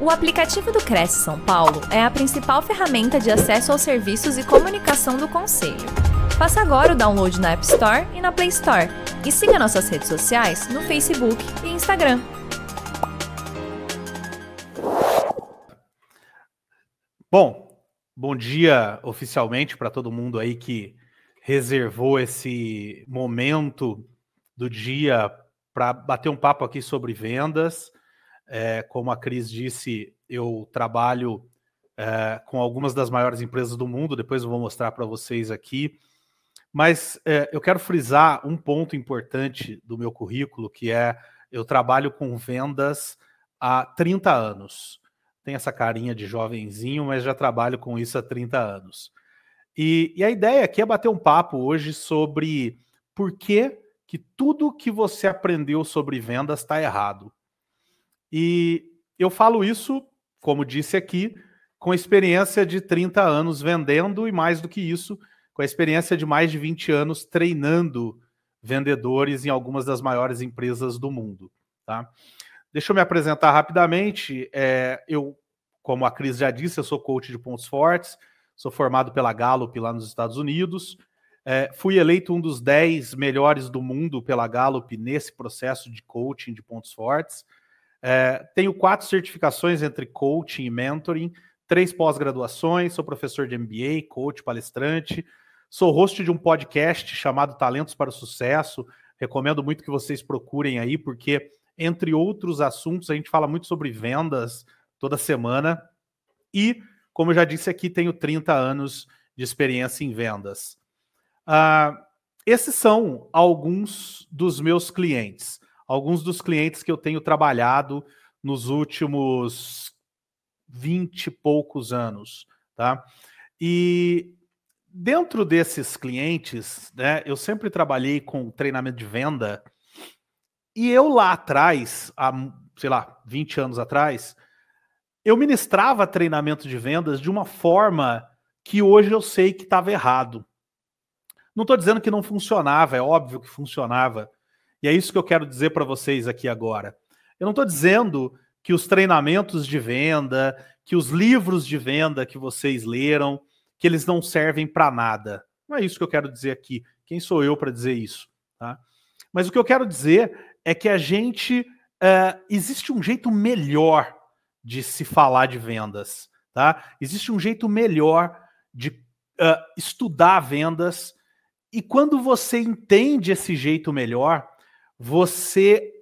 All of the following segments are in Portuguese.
O aplicativo do Cresce São Paulo é a principal ferramenta de acesso aos serviços e comunicação do Conselho. Faça agora o download na App Store e na Play Store. E siga nossas redes sociais no Facebook e Instagram. Bom, bom dia oficialmente para todo mundo aí que reservou esse momento do dia para bater um papo aqui sobre vendas. É, como a Cris disse, eu trabalho é, com algumas das maiores empresas do mundo, depois eu vou mostrar para vocês aqui. Mas é, eu quero frisar um ponto importante do meu currículo, que é eu trabalho com vendas há 30 anos. Tem essa carinha de jovenzinho, mas já trabalho com isso há 30 anos. E, e a ideia aqui é bater um papo hoje sobre por que, que tudo que você aprendeu sobre vendas está errado. E eu falo isso, como disse aqui, com experiência de 30 anos vendendo e mais do que isso, com a experiência de mais de 20 anos treinando vendedores em algumas das maiores empresas do mundo. Tá? Deixa eu me apresentar rapidamente. É, eu, como a Cris já disse, eu sou coach de pontos fortes, sou formado pela Gallup lá nos Estados Unidos. É, fui eleito um dos 10 melhores do mundo pela Gallup nesse processo de coaching de pontos fortes. É, tenho quatro certificações entre coaching e mentoring, três pós-graduações, sou professor de MBA, coach, palestrante, sou host de um podcast chamado Talentos para o Sucesso. Recomendo muito que vocês procurem aí, porque, entre outros assuntos, a gente fala muito sobre vendas toda semana. E, como eu já disse aqui, tenho 30 anos de experiência em vendas. Uh, esses são alguns dos meus clientes alguns dos clientes que eu tenho trabalhado nos últimos 20 e poucos anos, tá? E dentro desses clientes, né, eu sempre trabalhei com treinamento de venda e eu lá atrás, há, sei lá, 20 anos atrás, eu ministrava treinamento de vendas de uma forma que hoje eu sei que estava errado. Não estou dizendo que não funcionava, é óbvio que funcionava, e é isso que eu quero dizer para vocês aqui agora. Eu não estou dizendo que os treinamentos de venda, que os livros de venda que vocês leram, que eles não servem para nada. Não é isso que eu quero dizer aqui. Quem sou eu para dizer isso? Tá? Mas o que eu quero dizer é que a gente. Uh, existe um jeito melhor de se falar de vendas. Tá? Existe um jeito melhor de uh, estudar vendas. E quando você entende esse jeito melhor, você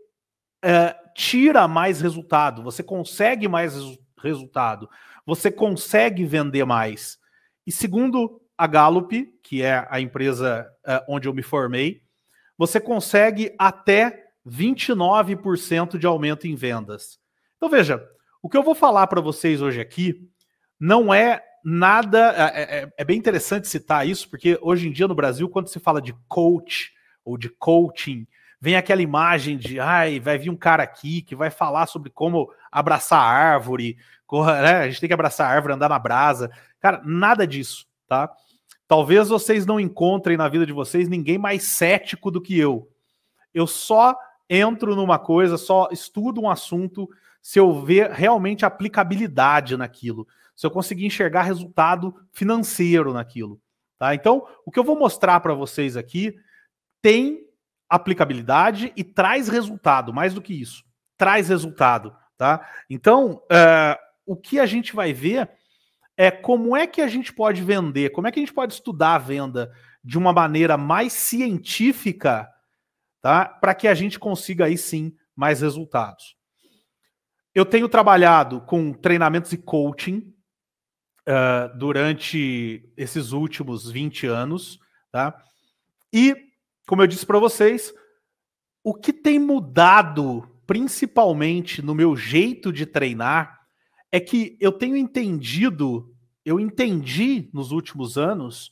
é, tira mais resultado, você consegue mais resultado, você consegue vender mais. E segundo a Gallup, que é a empresa é, onde eu me formei, você consegue até 29% de aumento em vendas. Então veja, o que eu vou falar para vocês hoje aqui não é nada. É, é, é, bem interessante citar isso, porque hoje em dia no Brasil, quando se fala de coach ou de coaching, vem aquela imagem de, ai, vai vir um cara aqui que vai falar sobre como abraçar a árvore, né? a gente tem que abraçar a árvore, andar na brasa. Cara, nada disso, tá? Talvez vocês não encontrem na vida de vocês ninguém mais cético do que eu. Eu só entro numa coisa, só estudo um assunto se eu ver realmente aplicabilidade naquilo, se eu conseguir enxergar resultado financeiro naquilo, tá? Então, o que eu vou mostrar para vocês aqui tem aplicabilidade e traz resultado, mais do que isso, traz resultado, tá? Então, uh, o que a gente vai ver é como é que a gente pode vender, como é que a gente pode estudar a venda de uma maneira mais científica, tá? Para que a gente consiga aí sim mais resultados. Eu tenho trabalhado com treinamentos e coaching uh, durante esses últimos 20 anos, tá? E como eu disse para vocês, o que tem mudado, principalmente no meu jeito de treinar, é que eu tenho entendido, eu entendi nos últimos anos,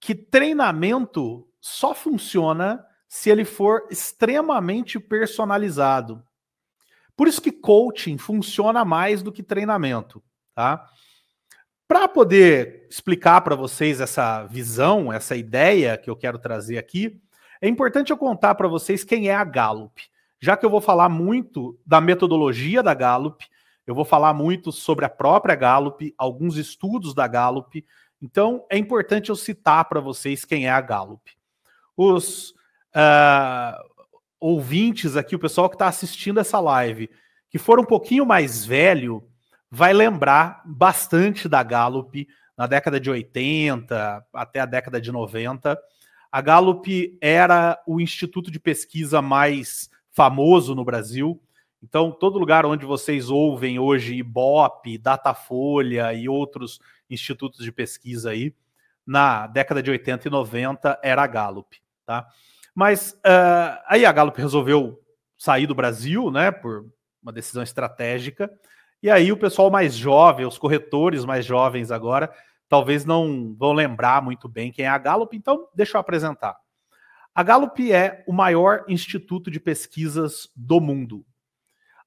que treinamento só funciona se ele for extremamente personalizado. Por isso que coaching funciona mais do que treinamento, tá? Para poder explicar para vocês essa visão, essa ideia que eu quero trazer aqui, é importante eu contar para vocês quem é a Gallup, já que eu vou falar muito da metodologia da Gallup, Eu vou falar muito sobre a própria Gallup, alguns estudos da Gallup. Então, é importante eu citar para vocês quem é a Gallup. Os uh, ouvintes aqui, o pessoal que está assistindo essa live, que for um pouquinho mais velho, vai lembrar bastante da Gallup na década de 80 até a década de 90. A Gallup era o instituto de pesquisa mais famoso no Brasil. Então, todo lugar onde vocês ouvem hoje Ibope, Datafolha e outros institutos de pesquisa aí, na década de 80 e 90 era a Gallup, tá? Mas uh, aí a Gallup resolveu sair do Brasil, né, por uma decisão estratégica. E aí o pessoal mais jovem, os corretores mais jovens agora, talvez não vão lembrar muito bem quem é a Gallup, então deixa eu apresentar. A Gallup é o maior instituto de pesquisas do mundo.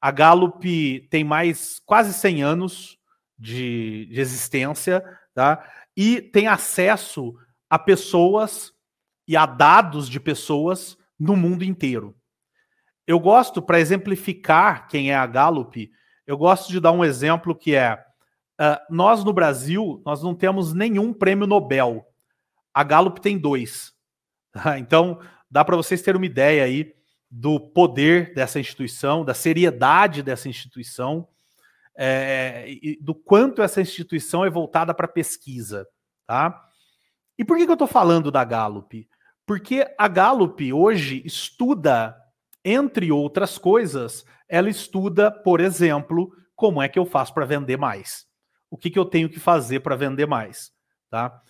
A Gallup tem mais quase 100 anos de, de existência, tá? E tem acesso a pessoas e a dados de pessoas no mundo inteiro. Eu gosto, para exemplificar quem é a Gallup, eu gosto de dar um exemplo que é Uh, nós no Brasil, nós não temos nenhum prêmio Nobel. A Gallup tem dois. Tá? Então, dá para vocês terem uma ideia aí do poder dessa instituição, da seriedade dessa instituição, é, e do quanto essa instituição é voltada para pesquisa. Tá? E por que, que eu estou falando da Gallup? Porque a Gallup hoje estuda, entre outras coisas, ela estuda, por exemplo, como é que eu faço para vender mais o que, que eu tenho que fazer para vender mais, tá?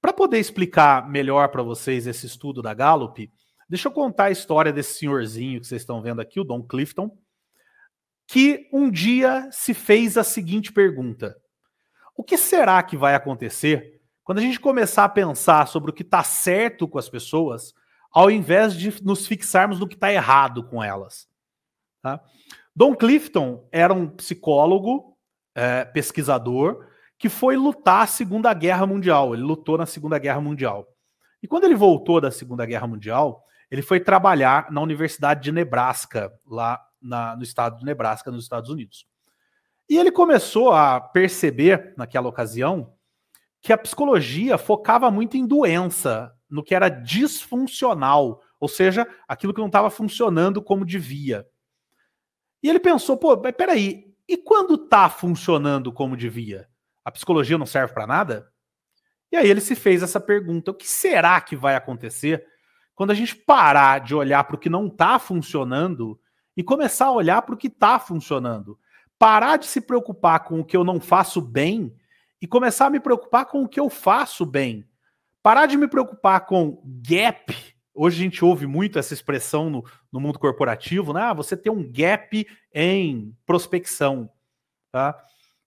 Para poder explicar melhor para vocês esse estudo da Gallup, deixa eu contar a história desse senhorzinho que vocês estão vendo aqui, o Don Clifton, que um dia se fez a seguinte pergunta: O que será que vai acontecer quando a gente começar a pensar sobre o que está certo com as pessoas, ao invés de nos fixarmos no que está errado com elas? Tá? Don Clifton era um psicólogo é, pesquisador que foi lutar a Segunda Guerra Mundial. Ele lutou na Segunda Guerra Mundial. E quando ele voltou da Segunda Guerra Mundial, ele foi trabalhar na Universidade de Nebraska, lá na, no estado de Nebraska, nos Estados Unidos. E ele começou a perceber, naquela ocasião, que a psicologia focava muito em doença, no que era disfuncional, ou seja, aquilo que não estava funcionando como devia. E ele pensou, pô, peraí, e quando está funcionando como devia? A psicologia não serve para nada? E aí ele se fez essa pergunta: o que será que vai acontecer quando a gente parar de olhar para o que não está funcionando e começar a olhar para o que está funcionando? Parar de se preocupar com o que eu não faço bem e começar a me preocupar com o que eu faço bem. Parar de me preocupar com gap Hoje a gente ouve muito essa expressão no, no mundo corporativo, né? Ah, você tem um gap em prospecção. Tá?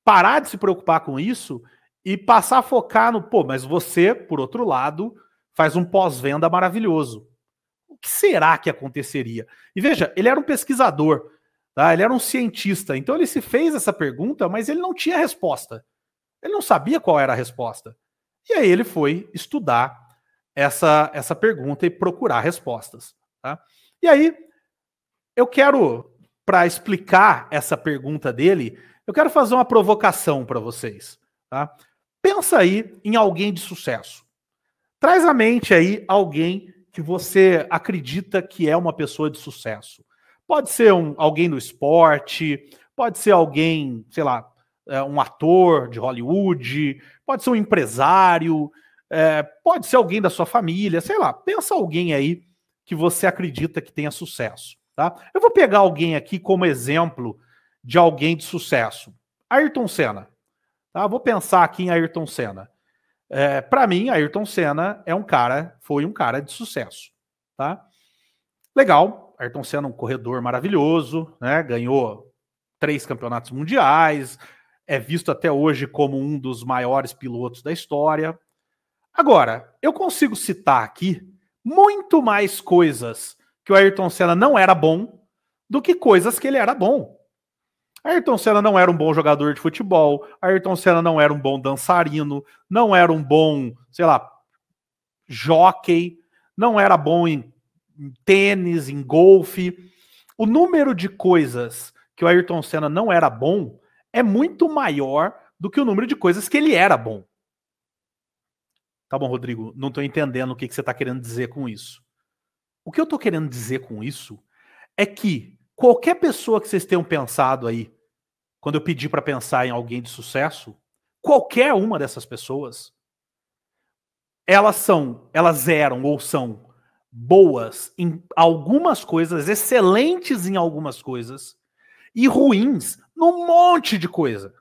Parar de se preocupar com isso e passar a focar no, pô, mas você, por outro lado, faz um pós-venda maravilhoso. O que será que aconteceria? E veja, ele era um pesquisador, tá? ele era um cientista, então ele se fez essa pergunta, mas ele não tinha resposta. Ele não sabia qual era a resposta. E aí ele foi estudar essa, essa pergunta e procurar respostas. Tá? E aí, eu quero, para explicar essa pergunta dele, eu quero fazer uma provocação para vocês. Tá? Pensa aí em alguém de sucesso. Traz à mente aí alguém que você acredita que é uma pessoa de sucesso. Pode ser um, alguém do esporte, pode ser alguém, sei lá, é, um ator de Hollywood, pode ser um empresário, é, pode ser alguém da sua família, sei lá. Pensa alguém aí que você acredita que tenha sucesso, tá? Eu vou pegar alguém aqui como exemplo de alguém de sucesso. Ayrton Senna. Tá? Vou pensar aqui em Ayrton Senna. É, Para mim, Ayrton Senna é um cara, foi um cara de sucesso, tá? Legal. Ayrton Senna um corredor maravilhoso, né? Ganhou três campeonatos mundiais, é visto até hoje como um dos maiores pilotos da história. Agora, eu consigo citar aqui muito mais coisas que o Ayrton Senna não era bom do que coisas que ele era bom. Ayrton Senna não era um bom jogador de futebol, Ayrton Senna não era um bom dançarino, não era um bom, sei lá, jockey, não era bom em, em tênis, em golfe. O número de coisas que o Ayrton Senna não era bom é muito maior do que o número de coisas que ele era bom. Tá bom, Rodrigo, não estou entendendo o que, que você está querendo dizer com isso. O que eu estou querendo dizer com isso é que qualquer pessoa que vocês tenham pensado aí, quando eu pedi para pensar em alguém de sucesso, qualquer uma dessas pessoas, elas são, elas eram ou são boas em algumas coisas, excelentes em algumas coisas e ruins num monte de coisa.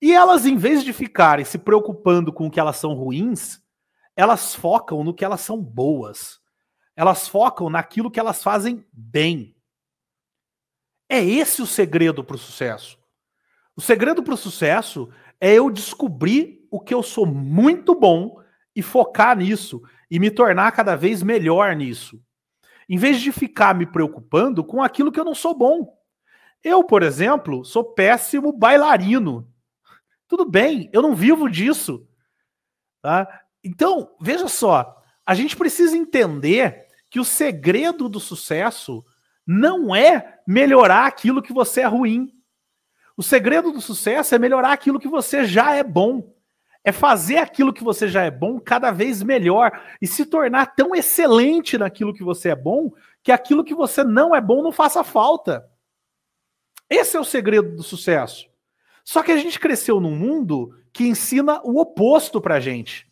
E elas, em vez de ficarem se preocupando com o que elas são ruins, elas focam no que elas são boas. Elas focam naquilo que elas fazem bem. É esse o segredo para o sucesso. O segredo para o sucesso é eu descobrir o que eu sou muito bom e focar nisso e me tornar cada vez melhor nisso. Em vez de ficar me preocupando com aquilo que eu não sou bom. Eu, por exemplo, sou péssimo bailarino. Tudo bem, eu não vivo disso. Tá? Então, veja só, a gente precisa entender que o segredo do sucesso não é melhorar aquilo que você é ruim. O segredo do sucesso é melhorar aquilo que você já é bom. É fazer aquilo que você já é bom cada vez melhor e se tornar tão excelente naquilo que você é bom que aquilo que você não é bom não faça falta. Esse é o segredo do sucesso. Só que a gente cresceu num mundo que ensina o oposto pra gente.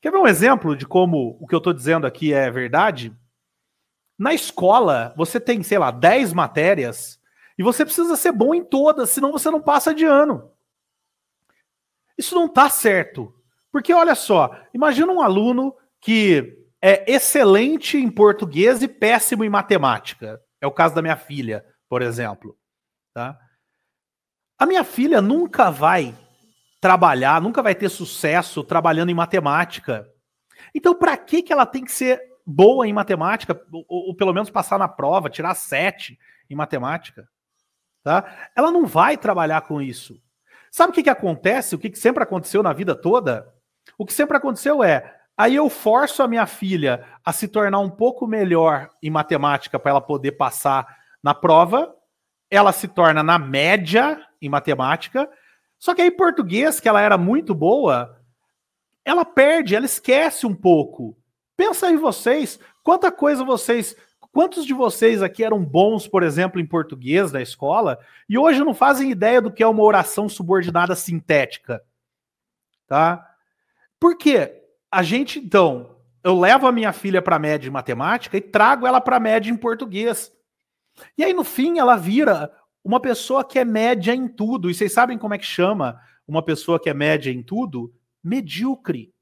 Quer ver um exemplo de como o que eu tô dizendo aqui é verdade? Na escola, você tem, sei lá, 10 matérias e você precisa ser bom em todas, senão você não passa de ano. Isso não tá certo. Porque olha só, imagina um aluno que é excelente em português e péssimo em matemática. É o caso da minha filha, por exemplo. Tá? A minha filha nunca vai trabalhar, nunca vai ter sucesso trabalhando em matemática. Então, para que, que ela tem que ser boa em matemática, ou, ou, pelo menos passar na prova, tirar sete em matemática? Tá? Ela não vai trabalhar com isso. Sabe o que, que acontece? O que, que sempre aconteceu na vida toda? O que sempre aconteceu é, aí eu forço a minha filha a se tornar um pouco melhor em matemática para ela poder passar na prova, ela se torna na média em matemática. Só que aí, português, que ela era muito boa, ela perde, ela esquece um pouco. Pensa aí vocês, quanta coisa vocês. Quantos de vocês aqui eram bons, por exemplo, em português da escola e hoje não fazem ideia do que é uma oração subordinada sintética? Tá? Por quê? A gente, então, eu levo a minha filha para média em matemática e trago ela para média em português. E aí, no fim, ela vira uma pessoa que é média em tudo. E vocês sabem como é que chama uma pessoa que é média em tudo? Medíocre.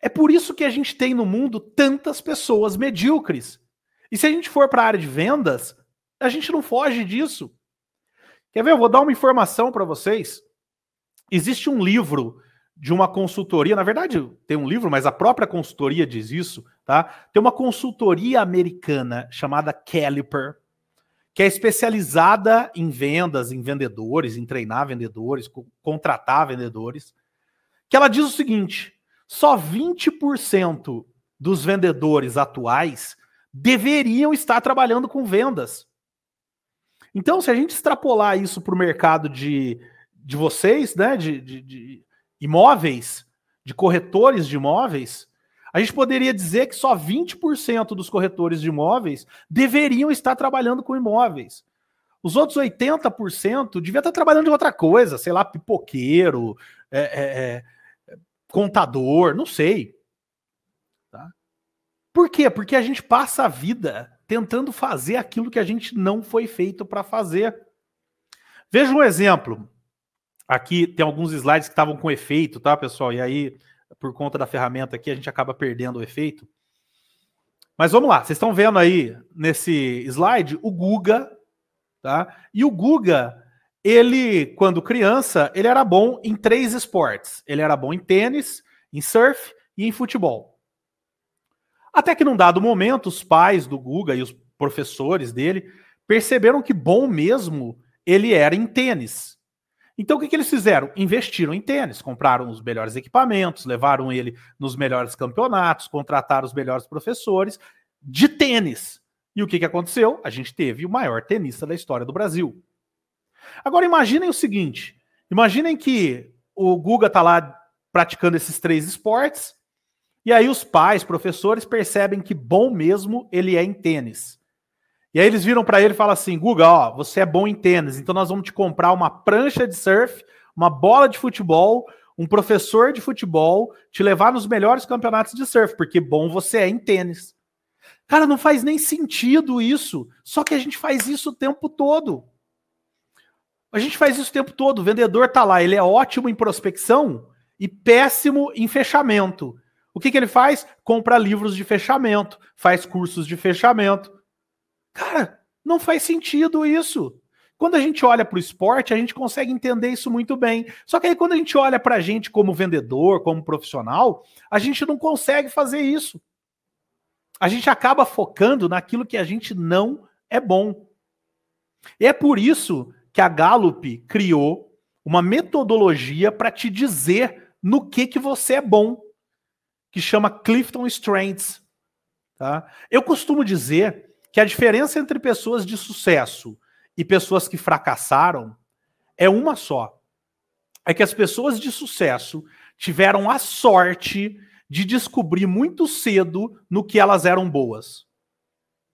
É por isso que a gente tem no mundo tantas pessoas medíocres. E se a gente for para a área de vendas, a gente não foge disso. Quer ver? Eu vou dar uma informação para vocês. Existe um livro de uma consultoria, na verdade, tem um livro, mas a própria consultoria diz isso, tá? Tem uma consultoria americana chamada Caliper, que é especializada em vendas, em vendedores, em treinar vendedores, contratar vendedores, que ela diz o seguinte: só 20% dos vendedores atuais deveriam estar trabalhando com vendas. Então, se a gente extrapolar isso para o mercado de, de vocês, né, de, de, de imóveis, de corretores de imóveis, a gente poderia dizer que só 20% dos corretores de imóveis deveriam estar trabalhando com imóveis. Os outros 80% devia estar trabalhando de outra coisa, sei lá, pipoqueiro, é, é, é, contador, não sei. Tá? Por quê? Porque a gente passa a vida tentando fazer aquilo que a gente não foi feito para fazer. Veja um exemplo. Aqui tem alguns slides que estavam com efeito, tá, pessoal? E aí por conta da ferramenta aqui, a gente acaba perdendo o efeito. Mas vamos lá, vocês estão vendo aí nesse slide o Guga, tá? E o Guga, ele, quando criança, ele era bom em três esportes. Ele era bom em tênis, em surf e em futebol. Até que num dado momento, os pais do Guga e os professores dele perceberam que bom mesmo ele era em tênis. Então o que, que eles fizeram? Investiram em tênis, compraram os melhores equipamentos, levaram ele nos melhores campeonatos, contrataram os melhores professores de tênis. E o que, que aconteceu? A gente teve o maior tenista da história do Brasil. Agora imaginem o seguinte: imaginem que o Guga tá lá praticando esses três esportes, e aí os pais, professores percebem que bom mesmo ele é em tênis. E aí eles viram para ele e falam assim: Guga, ó, você é bom em tênis, então nós vamos te comprar uma prancha de surf, uma bola de futebol, um professor de futebol, te levar nos melhores campeonatos de surf, porque bom você é em tênis. Cara, não faz nem sentido isso. Só que a gente faz isso o tempo todo. A gente faz isso o tempo todo. O vendedor tá lá, ele é ótimo em prospecção e péssimo em fechamento. O que, que ele faz? Compra livros de fechamento, faz cursos de fechamento. Cara, não faz sentido isso. Quando a gente olha para o esporte, a gente consegue entender isso muito bem. Só que aí, quando a gente olha para a gente como vendedor, como profissional, a gente não consegue fazer isso. A gente acaba focando naquilo que a gente não é bom. E é por isso que a Gallup criou uma metodologia para te dizer no que que você é bom, que chama Clifton Strengths. Tá? Eu costumo dizer que a diferença entre pessoas de sucesso e pessoas que fracassaram é uma só. É que as pessoas de sucesso tiveram a sorte de descobrir muito cedo no que elas eram boas.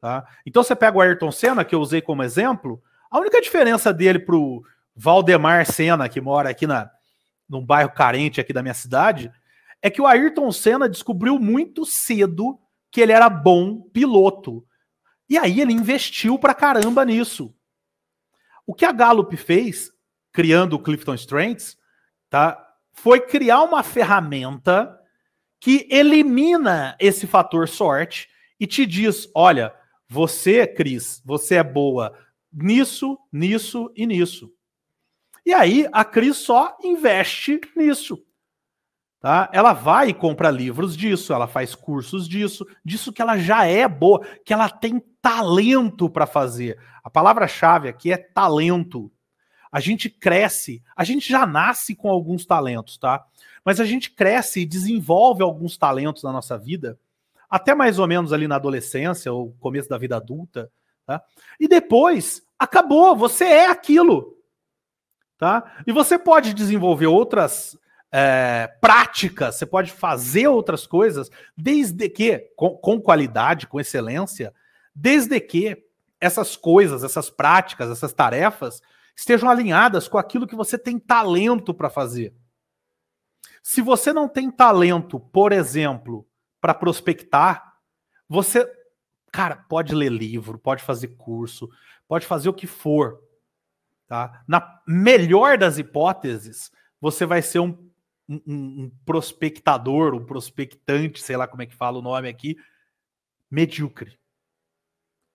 Tá? Então você pega o Ayrton Senna, que eu usei como exemplo, a única diferença dele pro Valdemar Senna, que mora aqui na, num bairro carente aqui da minha cidade, é que o Ayrton Senna descobriu muito cedo que ele era bom piloto. E aí ele investiu pra caramba nisso. O que a Gallup fez, criando o Clifton Strengths, tá, foi criar uma ferramenta que elimina esse fator sorte e te diz: olha, você, Cris, você é boa nisso, nisso e nisso. E aí a Cris só investe nisso. Tá? Ela vai e compra livros disso, ela faz cursos disso, disso que ela já é boa, que ela tem talento para fazer. A palavra-chave aqui é talento. A gente cresce, a gente já nasce com alguns talentos, tá? Mas a gente cresce e desenvolve alguns talentos na nossa vida, até mais ou menos ali na adolescência ou começo da vida adulta, tá? E depois acabou, você é aquilo, tá? E você pode desenvolver outras é, você pode fazer outras coisas, desde que, com, com qualidade, com excelência, desde que essas coisas, essas práticas, essas tarefas estejam alinhadas com aquilo que você tem talento para fazer. Se você não tem talento, por exemplo, para prospectar, você, cara, pode ler livro, pode fazer curso, pode fazer o que for, tá? Na melhor das hipóteses, você vai ser um um, um, prospectador, um prospectante, sei lá como é que fala o nome aqui, medíocre.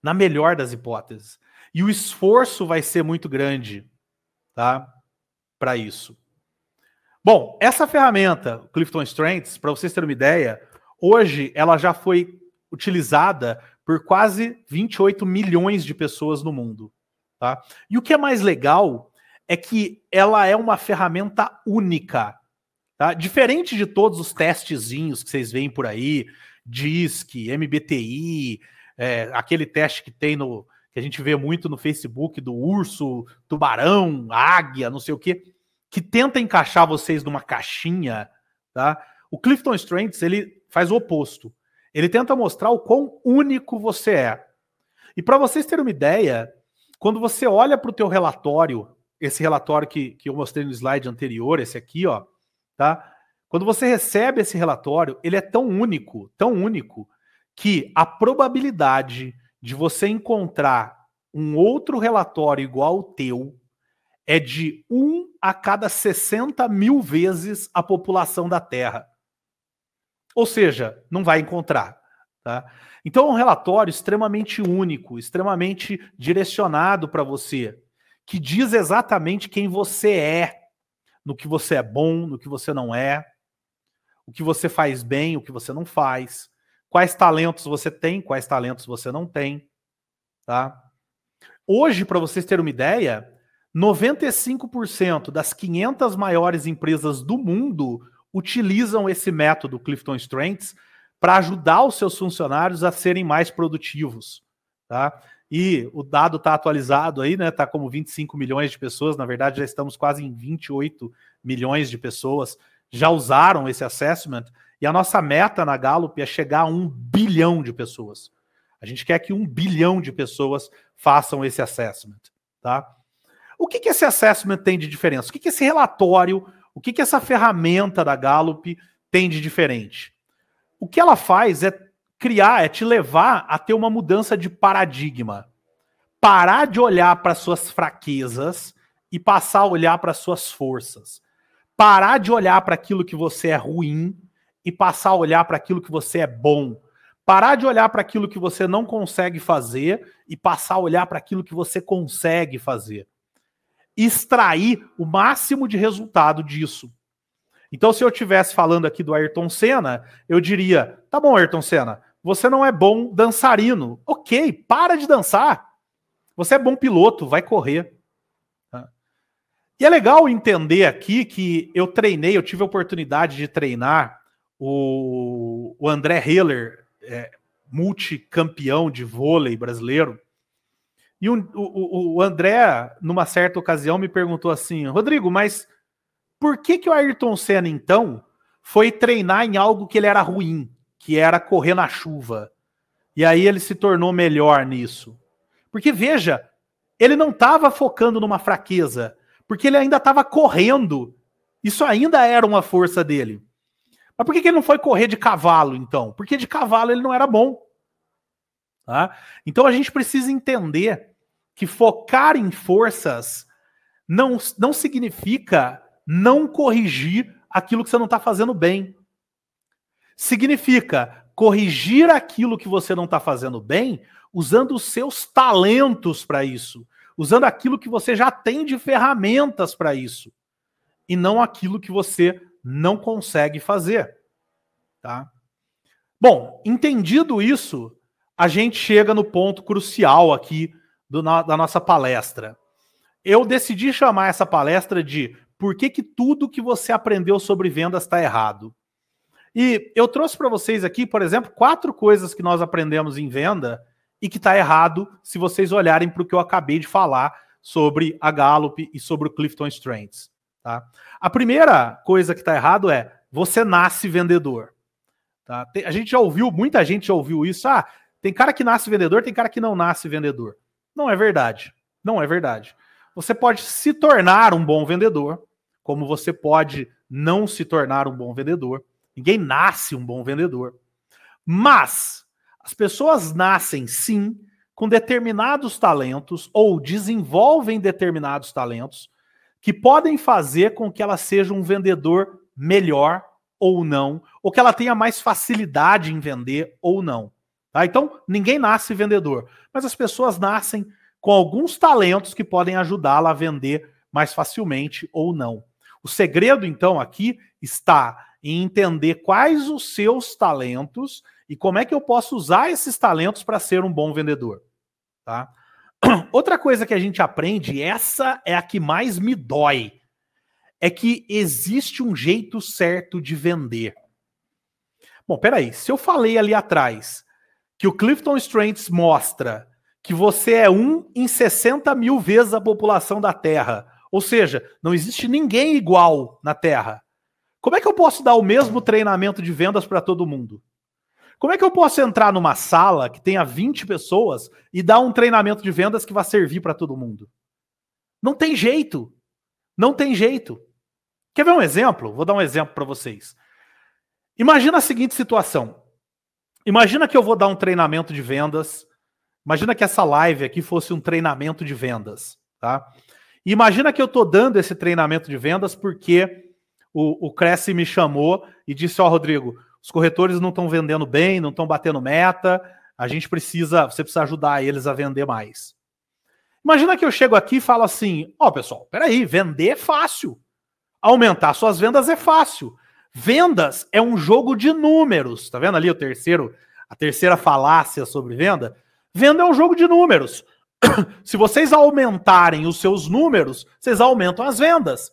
Na melhor das hipóteses. E o esforço vai ser muito grande, tá? Para isso. Bom, essa ferramenta, Clifton Strengths, para vocês terem uma ideia, hoje ela já foi utilizada por quase 28 milhões de pessoas no mundo. Tá? E o que é mais legal é que ela é uma ferramenta única. Tá? Diferente de todos os testezinhos que vocês veem por aí, DISC, MBTI, é, aquele teste que tem no. que a gente vê muito no Facebook do urso, tubarão, águia, não sei o quê, que tenta encaixar vocês numa caixinha, tá? O Clifton Strengths, ele faz o oposto. Ele tenta mostrar o quão único você é. E para vocês terem uma ideia, quando você olha para o teu relatório, esse relatório que, que eu mostrei no slide anterior, esse aqui, ó, tá? Quando você recebe esse relatório, ele é tão único, tão único, que a probabilidade de você encontrar um outro relatório igual ao teu é de 1 a cada 60 mil vezes a população da Terra. Ou seja, não vai encontrar. Tá? Então é um relatório extremamente único, extremamente direcionado para você, que diz exatamente quem você é, no que você é bom, no que você não é, o que você faz bem, o que você não faz, quais talentos você tem, quais talentos você não tem, tá? Hoje, para vocês terem uma ideia, 95% das 500 maiores empresas do mundo utilizam esse método Clifton Strengths para ajudar os seus funcionários a serem mais produtivos, tá? E o dado está atualizado aí, né? Está como 25 milhões de pessoas, na verdade já estamos quase em 28 milhões de pessoas já usaram esse assessment, e a nossa meta na Gallup é chegar a um bilhão de pessoas. A gente quer que um bilhão de pessoas façam esse assessment, tá? O que, que esse assessment tem de diferença? O que, que esse relatório, o que, que essa ferramenta da Gallup tem de diferente? O que ela faz é criar, é te levar a ter uma mudança de paradigma. Parar de olhar para suas fraquezas e passar a olhar para suas forças. Parar de olhar para aquilo que você é ruim e passar a olhar para aquilo que você é bom. Parar de olhar para aquilo que você não consegue fazer e passar a olhar para aquilo que você consegue fazer. Extrair o máximo de resultado disso. Então, se eu estivesse falando aqui do Ayrton Senna, eu diria: tá bom, Ayrton Senna, você não é bom dançarino. Ok, para de dançar. Você é bom piloto, vai correr. E é legal entender aqui que eu treinei, eu tive a oportunidade de treinar o, o André Heller, é, multicampeão de vôlei brasileiro. E o, o, o, André, numa certa ocasião, me perguntou assim: Rodrigo, mas por que, que o Ayrton Senna, então, foi treinar em algo que ele era ruim, que era correr na chuva? E aí ele se tornou melhor nisso. Porque veja, ele não estava focando numa fraqueza, porque ele ainda estava correndo. Isso ainda era uma força dele. Mas por que, que ele não foi correr de cavalo, então? Porque de cavalo ele não era bom. Tá? Então a gente precisa entender que focar em forças não, não significa não corrigir aquilo que você não está fazendo bem. Significa corrigir aquilo que você não está fazendo bem usando os seus talentos para isso usando aquilo que você já tem de ferramentas para isso e não aquilo que você não consegue fazer, tá? Bom, entendido isso, a gente chega no ponto crucial aqui do, da nossa palestra. Eu decidi chamar essa palestra de Por que, que tudo que você aprendeu sobre vendas está errado? E eu trouxe para vocês aqui, por exemplo, quatro coisas que nós aprendemos em venda e que está errado se vocês olharem para o que eu acabei de falar sobre a Gallup e sobre o Clifton Strengths. Tá? A primeira coisa que está errado é você nasce vendedor. Tá? A gente já ouviu, muita gente já ouviu isso. Ah, tem cara que nasce vendedor, tem cara que não nasce vendedor. Não é verdade. Não é verdade. Você pode se tornar um bom vendedor, como você pode não se tornar um bom vendedor. Ninguém nasce um bom vendedor. Mas as pessoas nascem, sim, com determinados talentos ou desenvolvem determinados talentos que podem fazer com que ela seja um vendedor melhor ou não, ou que ela tenha mais facilidade em vender ou não. Tá? Então, ninguém nasce vendedor, mas as pessoas nascem com alguns talentos que podem ajudá-la a vender mais facilmente ou não. O segredo, então, aqui está em entender quais os seus talentos e como é que eu posso usar esses talentos para ser um bom vendedor, tá? Outra coisa que a gente aprende, essa é a que mais me dói, é que existe um jeito certo de vender. Bom, peraí, se eu falei ali atrás que o Clifton Strengths mostra que você é um em 60 mil vezes a população da Terra, ou seja, não existe ninguém igual na Terra. Como é que eu posso dar o mesmo treinamento de vendas para todo mundo? Como é que eu posso entrar numa sala que tenha 20 pessoas e dar um treinamento de vendas que vai servir para todo mundo? Não tem jeito. Não tem jeito. Quer ver um exemplo? Vou dar um exemplo para vocês. Imagina a seguinte situação. Imagina que eu vou dar um treinamento de vendas. Imagina que essa live aqui fosse um treinamento de vendas, tá? Imagina que eu estou dando esse treinamento de vendas porque o, o Cresce me chamou e disse: Ó, oh, Rodrigo, os corretores não estão vendendo bem, não estão batendo meta, a gente precisa, você precisa ajudar eles a vender mais. Imagina que eu chego aqui e falo assim: ó, oh, pessoal, peraí, vender é fácil. Aumentar suas vendas é fácil. Vendas é um jogo de números. Tá vendo ali o terceiro, a terceira falácia sobre venda? Venda é um jogo de números. Se vocês aumentarem os seus números, vocês aumentam as vendas.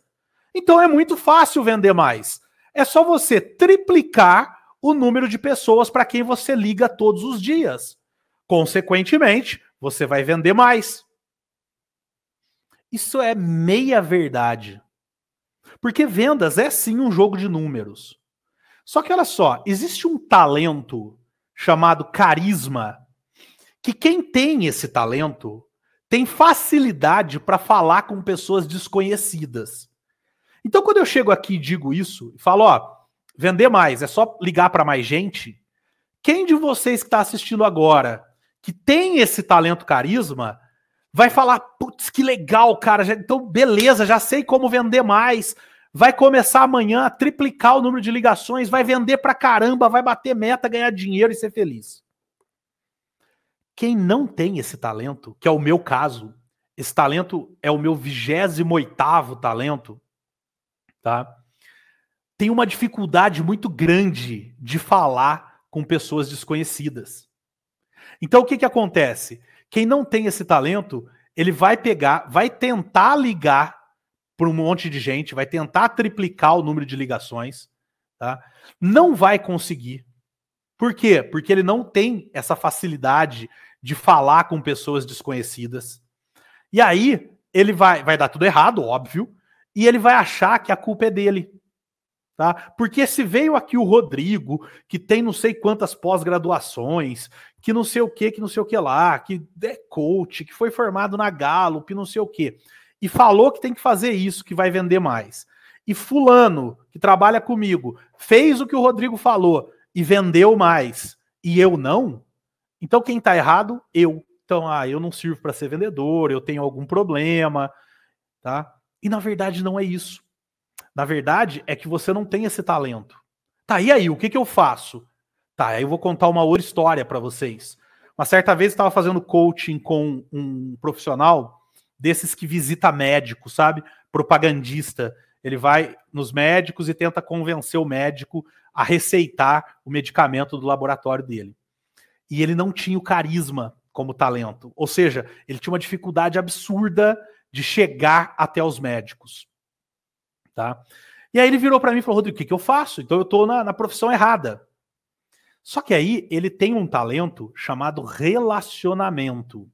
Então é muito fácil vender mais. É só você triplicar o número de pessoas para quem você liga todos os dias. Consequentemente, você vai vender mais. Isso é meia verdade. Porque vendas é sim um jogo de números. Só que olha só, existe um talento chamado carisma, que quem tem esse talento tem facilidade para falar com pessoas desconhecidas. Então, quando eu chego aqui e digo isso, e falo, ó, vender mais é só ligar para mais gente, quem de vocês que está assistindo agora, que tem esse talento carisma, vai falar, putz, que legal, cara, então beleza, já sei como vender mais, vai começar amanhã a triplicar o número de ligações, vai vender pra caramba, vai bater meta, ganhar dinheiro e ser feliz. Quem não tem esse talento, que é o meu caso, esse talento é o meu 28 talento, tá? Tem uma dificuldade muito grande de falar com pessoas desconhecidas. Então o que que acontece? Quem não tem esse talento, ele vai pegar, vai tentar ligar para um monte de gente, vai tentar triplicar o número de ligações, tá? Não vai conseguir. Por quê? Porque ele não tem essa facilidade de falar com pessoas desconhecidas. E aí ele vai, vai dar tudo errado, óbvio, e ele vai achar que a culpa é dele. Tá? Porque se veio aqui o Rodrigo, que tem não sei quantas pós-graduações, que não sei o que, que não sei o que lá, que é coach, que foi formado na Gallup, não sei o que e falou que tem que fazer isso, que vai vender mais. E fulano, que trabalha comigo, fez o que o Rodrigo falou e vendeu mais, e eu não, então quem está errado? Eu. Então, ah, eu não sirvo para ser vendedor, eu tenho algum problema, tá? E na verdade não é isso. Na verdade é que você não tem esse talento. Tá, e aí, o que, que eu faço? Tá, aí eu vou contar uma outra história para vocês. Uma certa vez eu estava fazendo coaching com um profissional desses que visita médico, sabe? Propagandista. Ele vai nos médicos e tenta convencer o médico a receitar o medicamento do laboratório dele. E ele não tinha o carisma como talento. Ou seja, ele tinha uma dificuldade absurda de chegar até os médicos. Tá? E aí ele virou para mim e falou: Rodrigo, o que, que eu faço? Então eu estou na, na profissão errada. Só que aí ele tem um talento chamado relacionamento.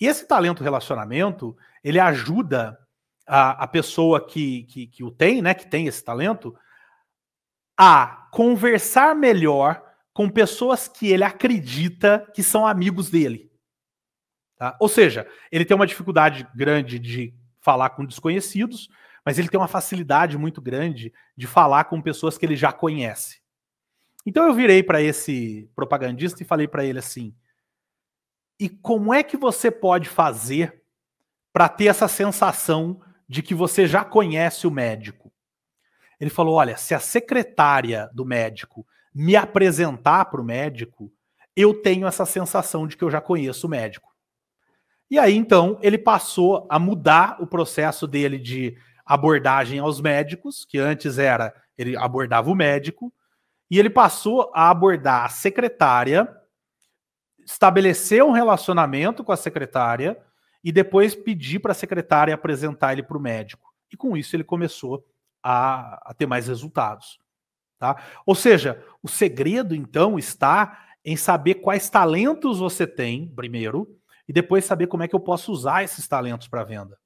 E esse talento relacionamento, ele ajuda a, a pessoa que, que, que o tem, né, que tem esse talento, a conversar melhor com pessoas que ele acredita que são amigos dele. Tá? Ou seja, ele tem uma dificuldade grande de falar com desconhecidos, mas ele tem uma facilidade muito grande de falar com pessoas que ele já conhece. Então eu virei para esse propagandista e falei para ele assim: e como é que você pode fazer para ter essa sensação de que você já conhece o médico? Ele falou: olha, se a secretária do médico me apresentar para o médico, eu tenho essa sensação de que eu já conheço o médico. E aí, então, ele passou a mudar o processo dele de abordagem aos médicos, que antes era ele abordava o médico, e ele passou a abordar a secretária estabelecer um relacionamento com a secretária e depois pedir para a secretária apresentar ele para o médico. E com isso ele começou a, a, ter mais resultados. Tá? Ou seja, o segredo então está em saber quais talentos você tem, primeiro, e depois saber como é que eu posso usar esses talentos para venda.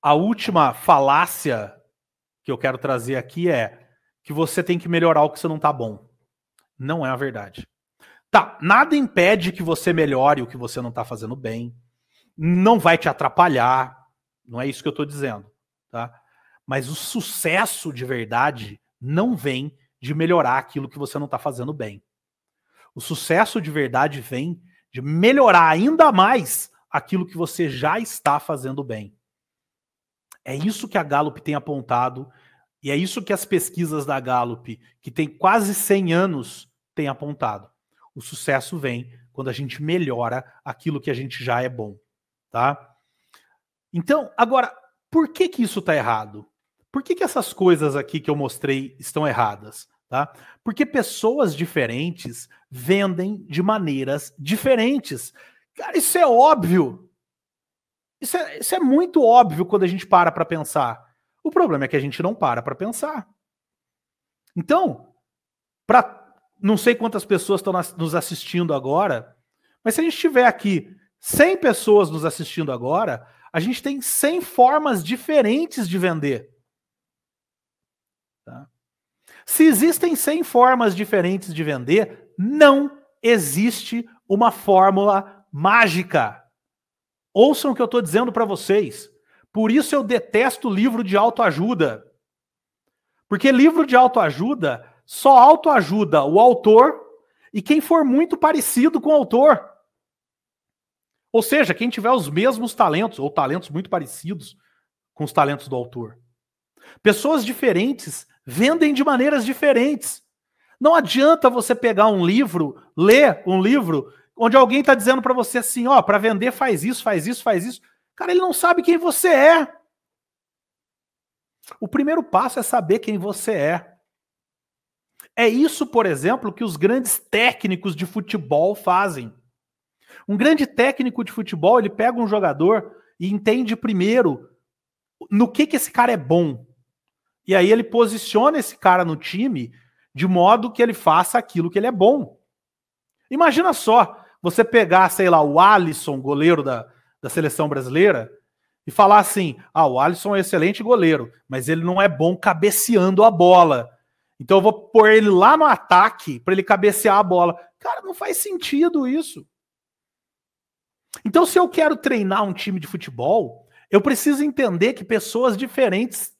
A última falácia que eu quero trazer aqui é que você tem que melhorar o que você não está bom. Não é a verdade. Tá, nada impede que você melhore o que você não está fazendo bem. Não vai te atrapalhar. Não é isso que eu estou dizendo, tá? Mas o sucesso de verdade não vem de melhorar aquilo que você não está fazendo bem. O sucesso de verdade vem de melhorar ainda mais aquilo que você já está fazendo bem. É isso que a Gallup tem apontado e é isso que as pesquisas da Gallup, que tem quase 100 anos, têm apontado. O sucesso vem quando a gente melhora aquilo que a gente já é bom, tá? Então, agora, por que que isso está errado? Por que que essas coisas aqui que eu mostrei estão erradas? Tá? Porque pessoas diferentes vendem de maneiras diferentes. Cara, isso é óbvio. Isso é, isso é muito óbvio quando a gente para para pensar. O problema é que a gente não para para pensar. Então, para não sei quantas pessoas estão nos assistindo agora, Mas se a gente tiver aqui 100 pessoas nos assistindo agora, a gente tem 100 formas diferentes de vender. Tá? Se existem 100 formas diferentes de vender, não existe uma fórmula mágica. Ouçam o que eu estou dizendo para vocês. Por isso eu detesto livro de autoajuda. Porque livro de autoajuda só autoajuda o autor e quem for muito parecido com o autor. Ou seja, quem tiver os mesmos talentos, ou talentos muito parecidos com os talentos do autor. Pessoas diferentes vendem de maneiras diferentes. Não adianta você pegar um livro, ler um livro, onde alguém está dizendo para você assim: ó, para vender faz isso, faz isso, faz isso. Cara, ele não sabe quem você é. O primeiro passo é saber quem você é. É isso, por exemplo, que os grandes técnicos de futebol fazem. Um grande técnico de futebol, ele pega um jogador e entende primeiro no que, que esse cara é bom. E aí ele posiciona esse cara no time de modo que ele faça aquilo que ele é bom. Imagina só, você pegar, sei lá, o Alisson, goleiro da, da seleção brasileira, e falar assim: ah, o Alisson é um excelente goleiro, mas ele não é bom cabeceando a bola. Então eu vou pôr ele lá no ataque para ele cabecear a bola. Cara, não faz sentido isso. Então, se eu quero treinar um time de futebol, eu preciso entender que pessoas diferentes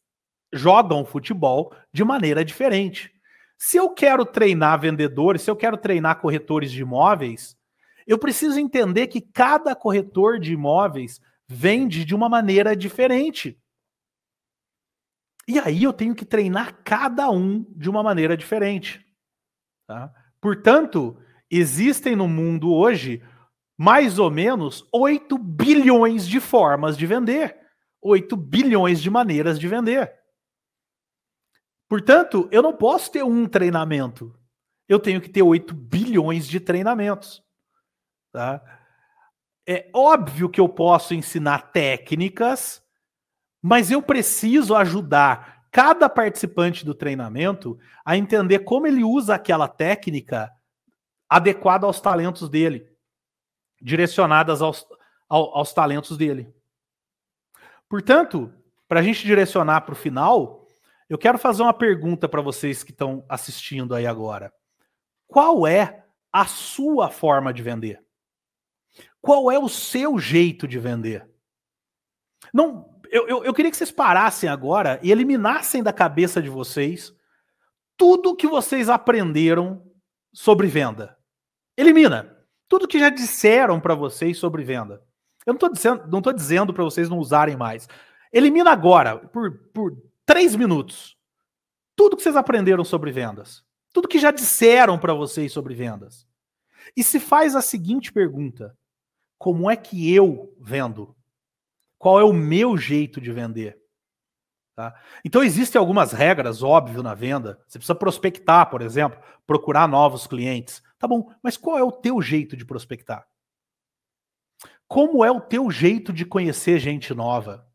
jogam futebol de maneira diferente. Se eu quero treinar vendedores, se eu quero treinar corretores de imóveis, eu preciso entender que cada corretor de imóveis vende de uma maneira diferente. E aí eu tenho que treinar cada um de uma maneira diferente. Tá? Portanto, existem no mundo hoje mais ou menos 8 bilhões de formas de vender, 8 bilhões de maneiras de vender. Portanto, eu não posso ter um treinamento. Eu tenho que ter 8 bilhões de treinamentos. Tá? É óbvio que eu posso ensinar técnicas, mas eu preciso ajudar cada participante do treinamento a entender como ele usa aquela técnica adequada aos talentos dele direcionadas aos, ao, aos talentos dele. Portanto, para a gente direcionar para o final, eu quero fazer uma pergunta para vocês que estão assistindo aí agora. Qual é a sua forma de vender? Qual é o seu jeito de vender? Não, eu, eu, eu queria que vocês parassem agora e eliminassem da cabeça de vocês tudo que vocês aprenderam sobre venda. Elimina tudo que já disseram para vocês sobre venda. Eu não estou dizendo, não dizendo para vocês não usarem mais. Elimina agora, por, por três minutos, tudo que vocês aprenderam sobre vendas. Tudo que já disseram para vocês sobre vendas. E se faz a seguinte pergunta: como é que eu vendo? Qual é o meu jeito de vender? Tá? Então existem algumas regras, óbvio, na venda. Você precisa prospectar, por exemplo, procurar novos clientes. Tá bom, mas qual é o teu jeito de prospectar? Como é o teu jeito de conhecer gente nova?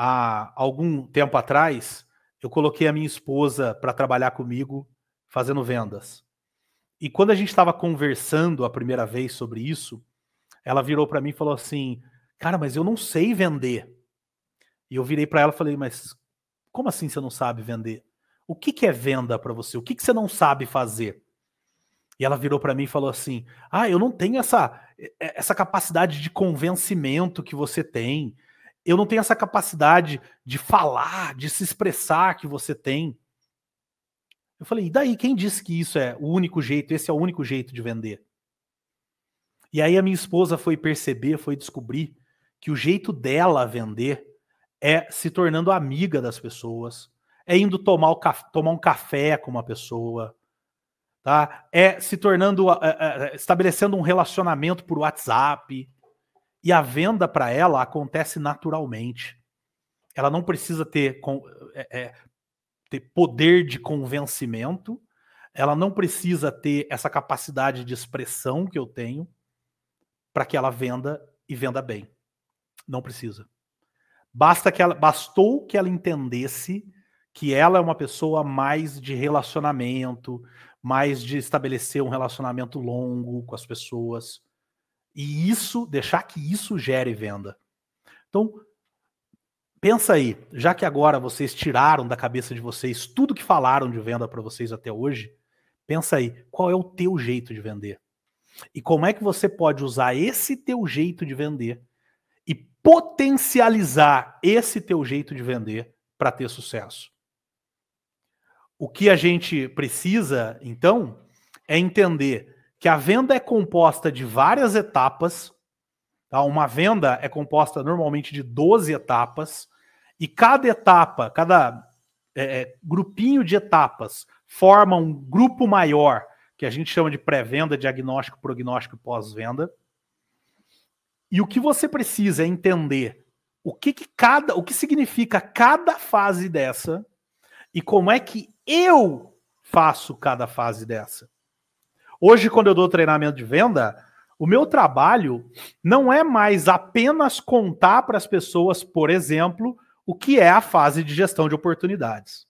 Há algum tempo atrás, eu coloquei a minha esposa para trabalhar comigo fazendo vendas. E quando a gente estava conversando a primeira vez sobre isso, ela virou para mim e falou assim: "Cara, mas eu não sei vender". E eu virei para ela e falei: "Mas como assim você não sabe vender? O que, que é venda para você? O que, que você não sabe fazer?" E ela virou para mim e falou assim: Ah, eu não tenho essa, essa capacidade de convencimento que você tem. Eu não tenho essa capacidade de falar, de se expressar que você tem. Eu falei: E daí? Quem disse que isso é o único jeito? Esse é o único jeito de vender? E aí a minha esposa foi perceber, foi descobrir que o jeito dela vender é se tornando amiga das pessoas, é indo tomar, tomar um café com uma pessoa, tá? É se tornando, é, estabelecendo um relacionamento por WhatsApp. E a venda para ela acontece naturalmente. Ela não precisa ter, é, é, ter poder de convencimento, ela não precisa ter essa capacidade de expressão que eu tenho para que ela venda e venda bem. Não precisa. Basta que ela, bastou que ela entendesse que ela é uma pessoa mais de relacionamento, mais de estabelecer um relacionamento longo com as pessoas. E isso, deixar que isso gere venda. Então, pensa aí, já que agora vocês tiraram da cabeça de vocês tudo que falaram de venda para vocês até hoje, pensa aí, qual é o teu jeito de vender? E como é que você pode usar esse teu jeito de vender e potencializar esse teu jeito de vender para ter sucesso? O que a gente precisa, então, é entender que a venda é composta de várias etapas. Tá? Uma venda é composta normalmente de 12 etapas, e cada etapa, cada é, é, grupinho de etapas forma um grupo maior, que a gente chama de pré-venda, diagnóstico, prognóstico e pós-venda. E o que você precisa é entender o que, que cada, o que significa cada fase dessa e como é que eu faço cada fase dessa. Hoje, quando eu dou treinamento de venda, o meu trabalho não é mais apenas contar para as pessoas, por exemplo, o que é a fase de gestão de oportunidades.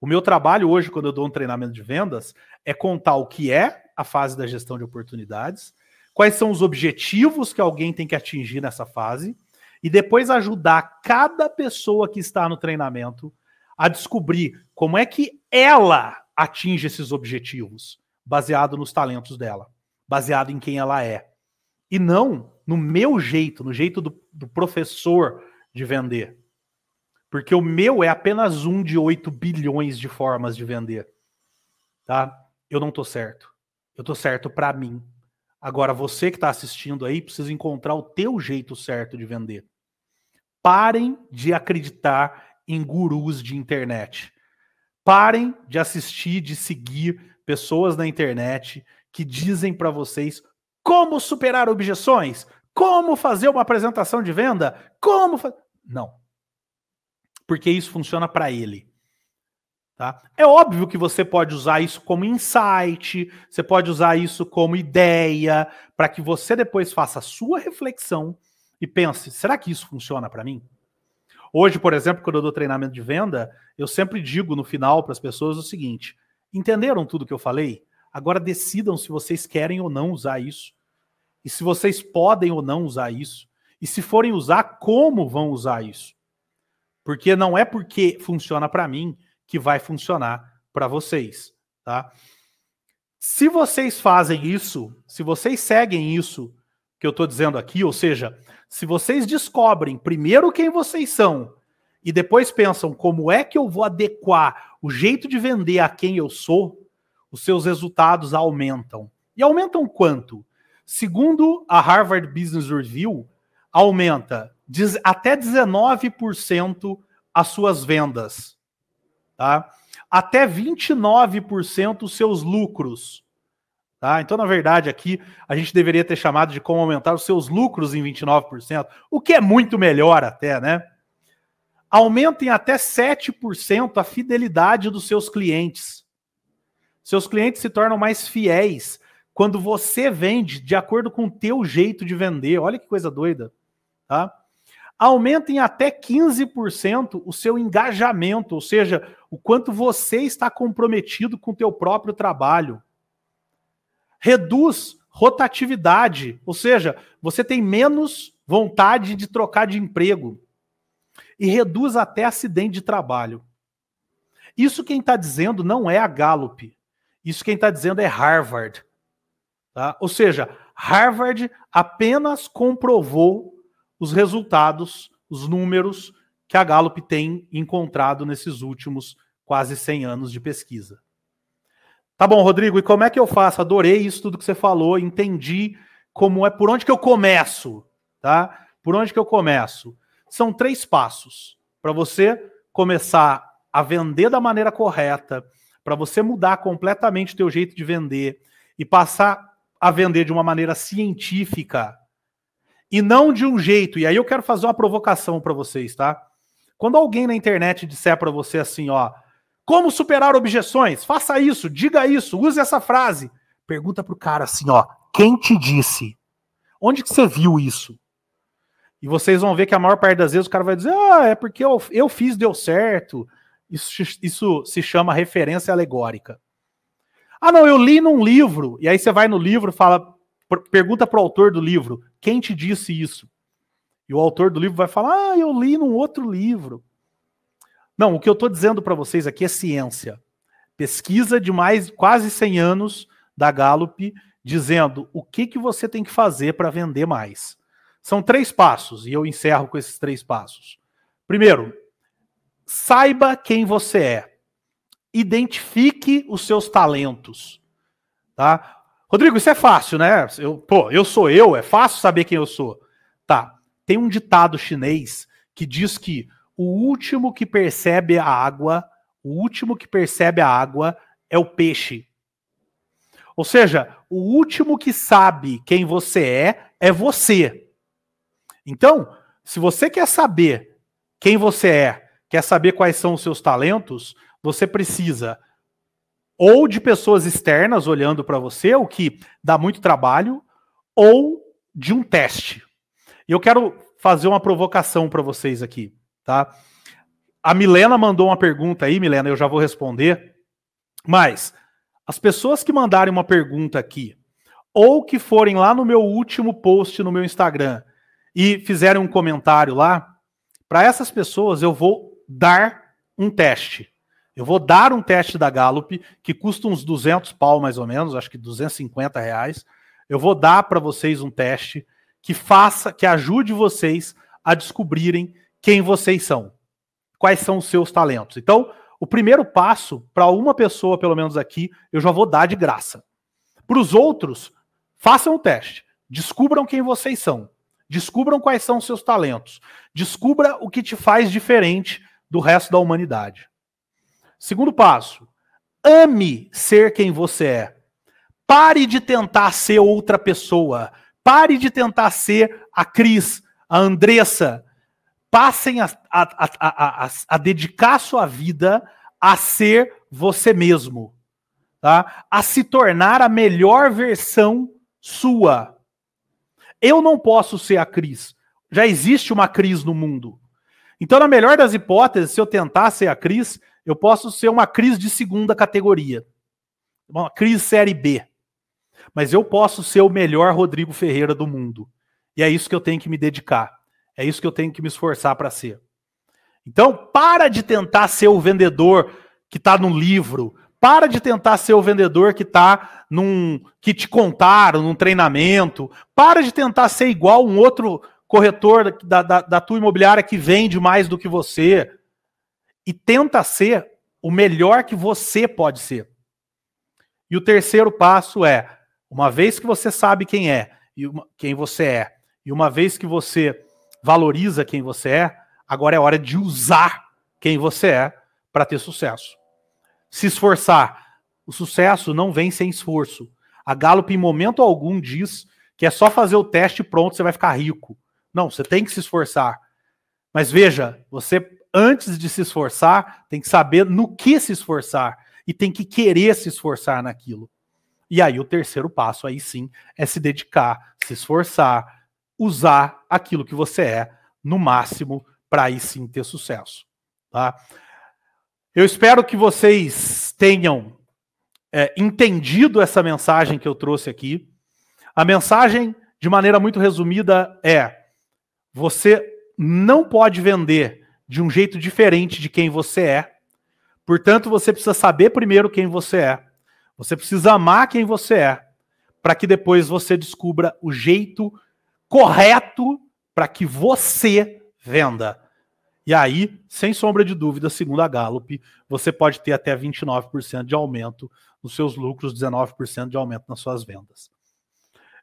O meu trabalho hoje, quando eu dou um treinamento de vendas, é contar o que é a fase da gestão de oportunidades, quais são os objetivos que alguém tem que atingir nessa fase, e depois ajudar cada pessoa que está no treinamento a descobrir como é que ela atinge esses objetivos, baseado nos talentos dela, baseado em quem ela é. E não no meu jeito, no jeito do, do professor de vender. Porque o meu é apenas um de 8 bilhões de formas de vender. Tá? Eu não tô certo. Eu tô certo para mim. Agora, você que está assistindo aí, precisa encontrar o teu jeito certo de vender. Parem de acreditar em gurus de internet. Parem de assistir, de seguir pessoas na internet que dizem para vocês como superar objeções, como fazer uma apresentação de venda, como fa... não. Porque isso funciona para ele. Tá? É óbvio que você pode usar isso como insight, você pode usar isso como ideia, para que você depois faça a sua reflexão e pense: será que isso funciona para mim? Hoje, por exemplo, quando eu dou treinamento de venda, eu sempre digo no final para as pessoas o seguinte: entenderam tudo que eu falei? Agora decidam se vocês querem ou não usar isso. E se vocês podem ou não usar isso. E se forem usar, como vão usar isso? Porque não é porque funciona para mim que vai funcionar para vocês, tá? Se vocês fazem isso, se vocês seguem isso que eu estou dizendo aqui, ou seja, se vocês descobrem primeiro quem vocês são e depois pensam como é que eu vou adequar o jeito de vender a quem eu sou, os seus resultados aumentam. E aumentam quanto? Segundo a Harvard Business Review, aumenta até 19% as suas vendas, tá? Até 29% os seus lucros. Tá? Então, na verdade, aqui a gente deveria ter chamado de como aumentar os seus lucros em 29%, o que é muito melhor até, né? Aumentem até 7% a fidelidade dos seus clientes. Seus clientes se tornam mais fiéis quando você vende de acordo com o teu jeito de vender. Olha que coisa doida, tá? Aumentem até 15% o seu engajamento, ou seja, o quanto você está comprometido com o teu próprio trabalho reduz rotatividade, ou seja, você tem menos vontade de trocar de emprego e reduz até acidente de trabalho. Isso quem está dizendo não é a Gallup. Isso quem está dizendo é Harvard. Tá? Ou seja, Harvard apenas comprovou os resultados, os números que a Gallup tem encontrado nesses últimos quase 100 anos de pesquisa. Tá bom, Rodrigo, e como é que eu faço? Adorei isso tudo que você falou, entendi como é, por onde que eu começo, tá? Por onde que eu começo? São três passos para você começar a vender da maneira correta, para você mudar completamente o teu jeito de vender e passar a vender de uma maneira científica e não de um jeito. E aí eu quero fazer uma provocação para vocês, tá? Quando alguém na internet disser para você assim, ó, como superar objeções? Faça isso, diga isso, use essa frase. Pergunta pro cara assim, ó, quem te disse? Onde que você viu isso? E vocês vão ver que a maior parte das vezes o cara vai dizer, ah, é porque eu, eu fiz, deu certo. Isso, isso se chama referência alegórica. Ah, não, eu li num livro. E aí você vai no livro, fala, pergunta para o autor do livro, quem te disse isso? E o autor do livro vai falar, ah, eu li num outro livro. Não, o que eu estou dizendo para vocês aqui é ciência. Pesquisa de mais quase 100 anos da Gallup dizendo o que, que você tem que fazer para vender mais. São três passos e eu encerro com esses três passos. Primeiro, saiba quem você é. Identifique os seus talentos. Tá? Rodrigo, isso é fácil, né? Eu, pô, eu sou eu, é fácil saber quem eu sou. Tá. Tem um ditado chinês que diz que o último que percebe a água, o último que percebe a água é o peixe. Ou seja, o último que sabe quem você é é você. Então, se você quer saber quem você é, quer saber quais são os seus talentos, você precisa ou de pessoas externas olhando para você, o que dá muito trabalho, ou de um teste. E eu quero fazer uma provocação para vocês aqui, tá? A Milena mandou uma pergunta aí, Milena, eu já vou responder. Mas as pessoas que mandarem uma pergunta aqui, ou que forem lá no meu último post no meu Instagram e fizerem um comentário lá, para essas pessoas eu vou dar um teste. Eu vou dar um teste da Gallup, que custa uns 200 pau mais ou menos, acho que 250 reais. Eu vou dar para vocês um teste que faça, que ajude vocês a descobrirem quem vocês são, quais são os seus talentos. Então, o primeiro passo, para uma pessoa, pelo menos aqui, eu já vou dar de graça. Para os outros, façam o teste. Descubram quem vocês são. Descubram quais são os seus talentos. Descubra o que te faz diferente do resto da humanidade. Segundo passo, ame ser quem você é. Pare de tentar ser outra pessoa. Pare de tentar ser a Cris, a Andressa, passem a, a, a, a, dedicar sua vida a ser você mesmo, tá? a se tornar a melhor versão sua. Eu não posso ser a Cris. Já existe uma Cris no mundo. Então, na melhor das hipóteses, se eu tentar ser a Cris, eu posso ser uma Cris de segunda categoria. Uma Cris série B. Mas eu posso ser o melhor Rodrigo Ferreira do mundo. E é isso que eu tenho que me dedicar. É isso que eu tenho que me esforçar para ser. Então, para de tentar ser o vendedor que está no livro. Para de tentar ser o vendedor que está num que te contaram, num treinamento. Para de tentar ser igual um outro corretor da, da, da tua imobiliária que vende mais do que você. E tenta ser o melhor que você pode ser. E o terceiro passo é, uma vez que você sabe quem é e uma, quem você é, e uma vez que você valoriza quem você é, agora é hora de usar quem você é para ter sucesso. Se esforçar. O sucesso não vem sem esforço. A Gallup, em momento algum, diz que é só fazer o teste e pronto, você vai ficar rico. Não, você tem que se esforçar. Mas veja, você, antes de se esforçar, tem que saber no que se esforçar. E tem que querer se esforçar naquilo. E aí, o terceiro passo, aí sim, é se dedicar, se esforçar, usar aquilo que você é no máximo para aí sim ter sucesso. Tá? Eu espero que vocês tenham é, entendido essa mensagem que eu trouxe aqui. A mensagem, de maneira muito resumida, é: você não pode vender de um jeito diferente de quem você é. Portanto, você precisa saber primeiro quem você é. Você precisa amar quem você é, para que depois você descubra o jeito correto para que você venda. E aí, sem sombra de dúvida, segundo a Gallup, você pode ter até 29% de aumento nos seus lucros, 19% de aumento nas suas vendas.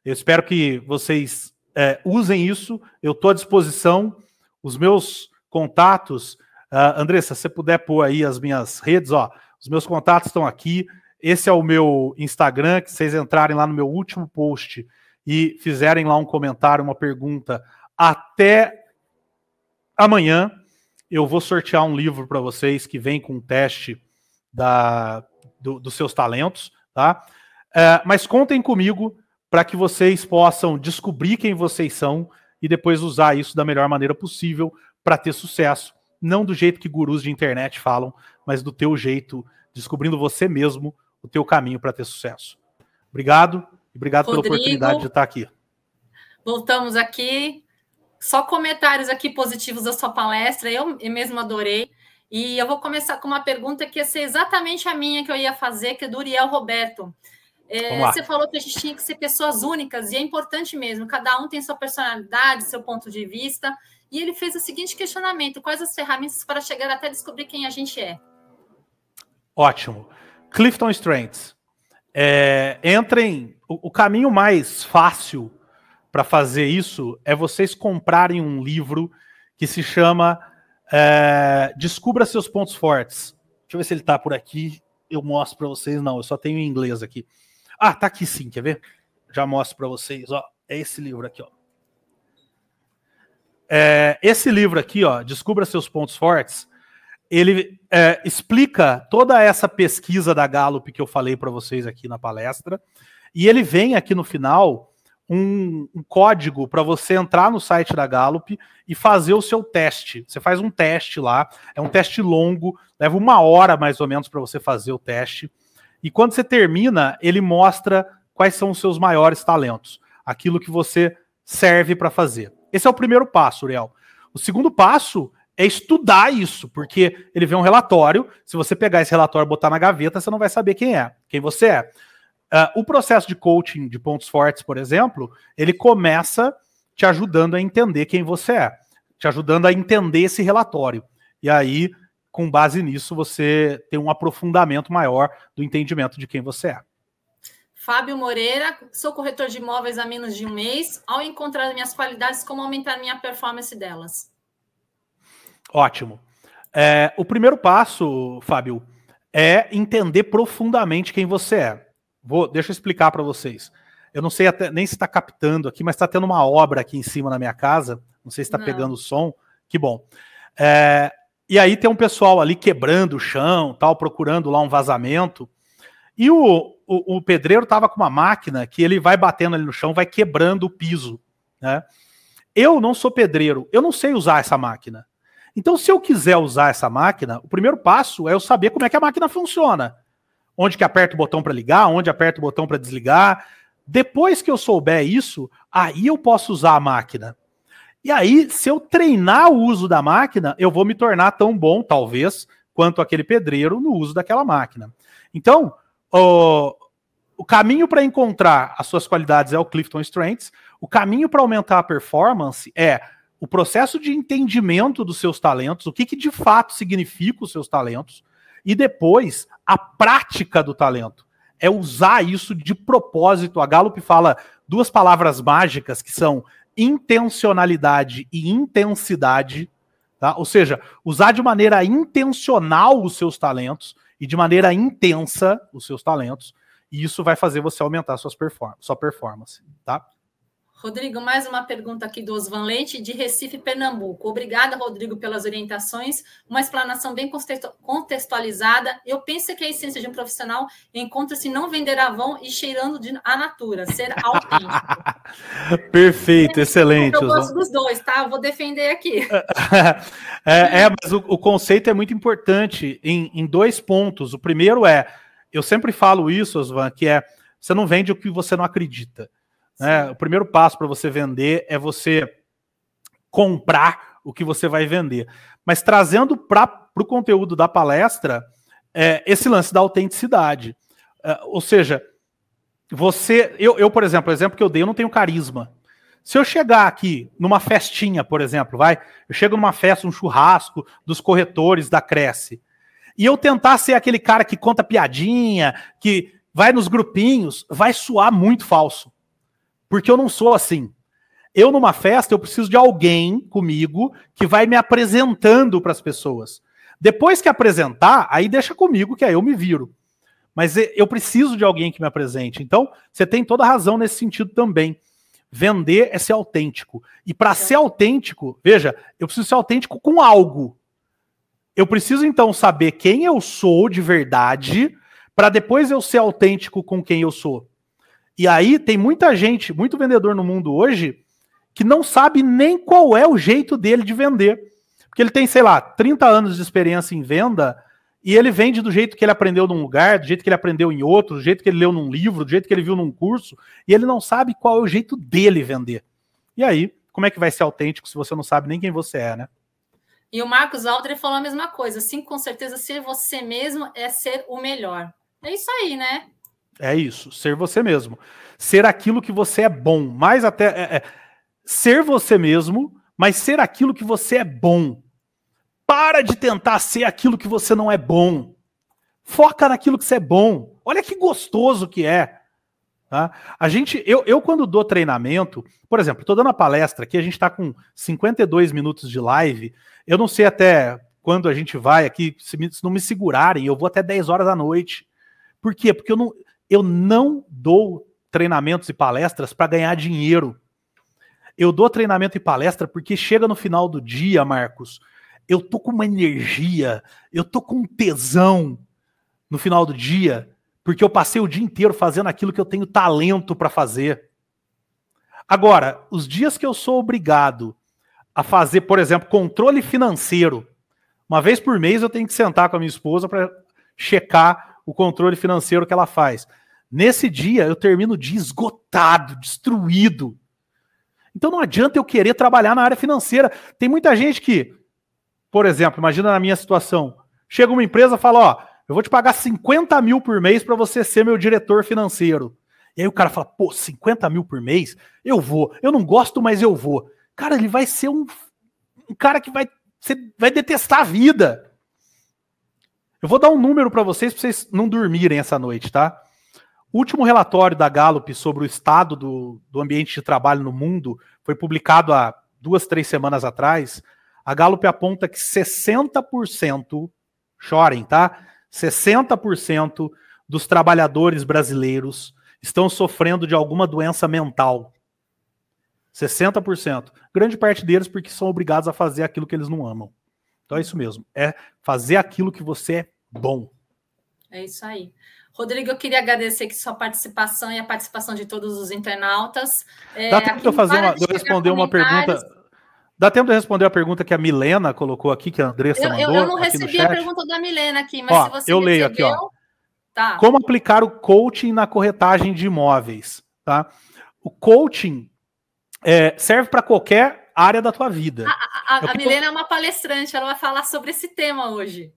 Eu espero que vocês é, usem isso. Eu estou à disposição. Os meus contatos, uh, Andressa, se você puder pôr aí as minhas redes, ó, os meus contatos estão aqui. Esse é o meu Instagram, que vocês entrarem lá no meu último post e fizerem lá um comentário, uma pergunta, até amanhã eu vou sortear um livro para vocês que vem com um teste da, do, dos seus talentos, tá? É, mas contem comigo para que vocês possam descobrir quem vocês são e depois usar isso da melhor maneira possível para ter sucesso não do jeito que gurus de internet falam, mas do teu jeito, descobrindo você mesmo o teu caminho para ter sucesso. Obrigado e obrigado Rodrigo, pela oportunidade de estar aqui. Voltamos aqui. Só comentários aqui positivos da sua palestra, eu mesmo adorei. E eu vou começar com uma pergunta que ia ser exatamente a minha que eu ia fazer, que é do Uriel Roberto. É, você falou que a gente tinha que ser pessoas únicas, e é importante mesmo, cada um tem sua personalidade, seu ponto de vista. E ele fez o seguinte questionamento: quais as ferramentas para chegar até descobrir quem a gente é? Ótimo. Clifton Strengths. É, entrem. O, o caminho mais fácil para fazer isso é vocês comprarem um livro que se chama é, Descubra seus pontos fortes. Deixa eu ver se ele está por aqui. Eu mostro para vocês. Não, eu só tenho em inglês aqui. Ah, tá aqui sim, quer ver? Já mostro para vocês. Ó, é esse livro aqui, ó. É, esse livro aqui, ó, Descubra seus pontos fortes. Ele é, explica toda essa pesquisa da Gallup que eu falei para vocês aqui na palestra. E ele vem aqui no final um, um código para você entrar no site da Gallup e fazer o seu teste. Você faz um teste lá, é um teste longo, leva uma hora mais ou menos para você fazer o teste. E quando você termina, ele mostra quais são os seus maiores talentos, aquilo que você serve para fazer. Esse é o primeiro passo, Uriel. O segundo passo é estudar isso, porque ele vê um relatório. Se você pegar esse relatório e botar na gaveta, você não vai saber quem é, quem você é. Uh, o processo de coaching de pontos fortes, por exemplo, ele começa te ajudando a entender quem você é, te ajudando a entender esse relatório. E aí, com base nisso, você tem um aprofundamento maior do entendimento de quem você é. Fábio Moreira, sou corretor de imóveis há menos de um mês. Ao encontrar minhas qualidades, como aumentar minha performance delas? Ótimo. É, o primeiro passo, Fábio, é entender profundamente quem você é. Vou, deixa eu explicar para vocês. Eu não sei até, nem se está captando aqui, mas está tendo uma obra aqui em cima na minha casa. Não sei se está pegando o som. Que bom. É, e aí tem um pessoal ali quebrando o chão, tal, procurando lá um vazamento. E o, o, o pedreiro estava com uma máquina que ele vai batendo ali no chão, vai quebrando o piso. Né? Eu não sou pedreiro, eu não sei usar essa máquina. Então, se eu quiser usar essa máquina, o primeiro passo é eu saber como é que a máquina funciona onde que aperta o botão para ligar, onde aperta o botão para desligar. Depois que eu souber isso, aí eu posso usar a máquina. E aí, se eu treinar o uso da máquina, eu vou me tornar tão bom, talvez, quanto aquele pedreiro no uso daquela máquina. Então, o, o caminho para encontrar as suas qualidades é o Clifton Strengths. O caminho para aumentar a performance é o processo de entendimento dos seus talentos, o que, que de fato significa os seus talentos, e depois a prática do talento. É usar isso de propósito. A Gallup fala duas palavras mágicas que são intencionalidade e intensidade. Tá? Ou seja, usar de maneira intencional os seus talentos e de maneira intensa os seus talentos. E isso vai fazer você aumentar suas perform sua performance. Tá? Rodrigo, mais uma pergunta aqui do Osvan Leite, de Recife, Pernambuco. Obrigada, Rodrigo, pelas orientações. Uma explanação bem contextualizada. Eu penso que a essência de um profissional encontra-se não vender avão e cheirando de, a natura, ser autêntico. Perfeito, excelente. Eu gosto dos dois, tá? Eu vou defender aqui. é, é, mas o, o, conceito é muito importante em, em dois pontos. O primeiro é, eu sempre falo isso, Osvan, que é, você não vende o que você não acredita. Né? O primeiro passo para você vender é você comprar o que você vai vender. Mas trazendo para o conteúdo da palestra é, esse lance da autenticidade. É, ou seja, você. Eu, eu, por exemplo, o exemplo que eu dei, eu não tenho carisma. Se eu chegar aqui numa festinha, por exemplo, vai, eu chego numa festa, um churrasco dos corretores da Cresce, e eu tentar ser aquele cara que conta piadinha, que vai nos grupinhos, vai soar muito falso. Porque eu não sou assim. Eu, numa festa, eu preciso de alguém comigo que vai me apresentando para as pessoas. Depois que apresentar, aí deixa comigo, que aí eu me viro. Mas eu preciso de alguém que me apresente. Então, você tem toda razão nesse sentido também. Vender é ser autêntico. E para ser autêntico, veja, eu preciso ser autêntico com algo. Eu preciso então saber quem eu sou de verdade, para depois eu ser autêntico com quem eu sou. E aí tem muita gente, muito vendedor no mundo hoje, que não sabe nem qual é o jeito dele de vender. Porque ele tem, sei lá, 30 anos de experiência em venda e ele vende do jeito que ele aprendeu num lugar, do jeito que ele aprendeu em outro, do jeito que ele leu num livro, do jeito que ele viu num curso, e ele não sabe qual é o jeito dele vender. E aí, como é que vai ser autêntico se você não sabe nem quem você é, né? E o Marcos Aldre falou a mesma coisa. Sim, com certeza, ser você mesmo é ser o melhor. É isso aí, né? É isso, ser você mesmo. Ser aquilo que você é bom. Mais até. É, é, ser você mesmo, mas ser aquilo que você é bom. Para de tentar ser aquilo que você não é bom. Foca naquilo que você é bom. Olha que gostoso que é. Tá? A gente, eu, eu quando dou treinamento, por exemplo, estou dando a palestra aqui, a gente está com 52 minutos de live. Eu não sei até quando a gente vai aqui, se, me, se, não me segurarem, eu vou até 10 horas da noite. Por quê? Porque eu não, eu não dou treinamentos e palestras para ganhar dinheiro. Eu dou treinamento e palestra porque chega no final do dia, Marcos, eu tô com uma energia, eu tô com um tesão no final do dia porque eu passei o dia inteiro fazendo aquilo que eu tenho talento para fazer. Agora, os dias que eu sou obrigado a fazer, por exemplo, controle financeiro, uma vez por mês eu tenho que sentar com a minha esposa para checar o controle financeiro que ela faz. Nesse dia eu termino o dia esgotado, destruído. Então não adianta eu querer trabalhar na área financeira. Tem muita gente que, por exemplo, imagina na minha situação, chega uma empresa e fala, ó, eu vou te pagar 50 mil por mês para você ser meu diretor financeiro. E aí o cara fala, pô, 50 mil por mês? Eu vou. Eu não gosto, mas eu vou. Cara, ele vai ser um, um cara que vai, você vai detestar a vida. Eu vou dar um número para vocês, para vocês não dormirem essa noite, tá? Último relatório da Gallup sobre o estado do, do ambiente de trabalho no mundo foi publicado há duas, três semanas atrás. A Gallup aponta que 60%, chorem, tá? 60% dos trabalhadores brasileiros estão sofrendo de alguma doença mental. 60%. Grande parte deles porque são obrigados a fazer aquilo que eles não amam. Então é isso mesmo. É fazer aquilo que você é bom. É isso aí. Rodrigo, eu queria agradecer aqui sua participação e a participação de todos os internautas. É, Dá tempo de eu fazer uma, de eu responder uma pergunta Dá tempo de responder a pergunta que a Milena colocou aqui, que a Andressa eu, mandou. Eu, não recebi a pergunta da Milena aqui, mas ó, se você Eu leio recebeu, aqui, ó. Tá. Como aplicar o coaching na corretagem de imóveis? Tá? O coaching é, serve para qualquer área da tua vida. A, a, a Milena é uma palestrante, ela vai falar sobre esse tema hoje.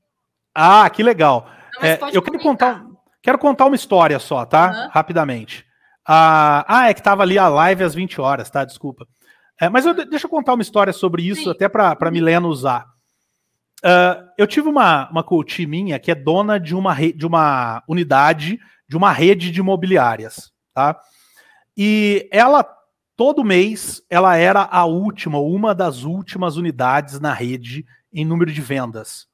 Ah, que legal. Não, é, eu quero contar, quero contar uma história só, tá? Uhum. Rapidamente. Ah, ah, é que tava ali a live às 20 horas, tá? Desculpa. É, mas eu, deixa eu contar uma história sobre isso, Sim. até para a Milena usar. Uh, eu tive uma, uma coach minha que é dona de uma, de uma unidade, de uma rede de imobiliárias, tá? E ela, todo mês, ela era a última, uma das últimas unidades na rede em número de vendas.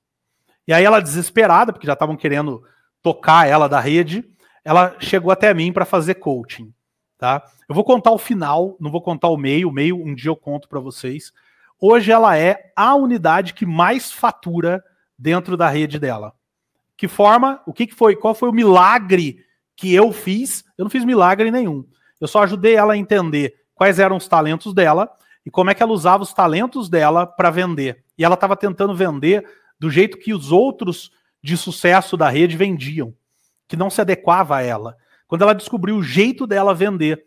E aí ela, desesperada, porque já estavam querendo tocar ela da rede, ela chegou até mim para fazer coaching. Tá? Eu vou contar o final, não vou contar o meio, o meio um dia eu conto para vocês. Hoje ela é a unidade que mais fatura dentro da rede dela. Que forma? O que, que foi? Qual foi o milagre que eu fiz? Eu não fiz milagre nenhum. Eu só ajudei ela a entender quais eram os talentos dela e como é que ela usava os talentos dela para vender. E ela estava tentando vender do jeito que os outros de sucesso da rede vendiam, que não se adequava a ela. Quando ela descobriu o jeito dela vender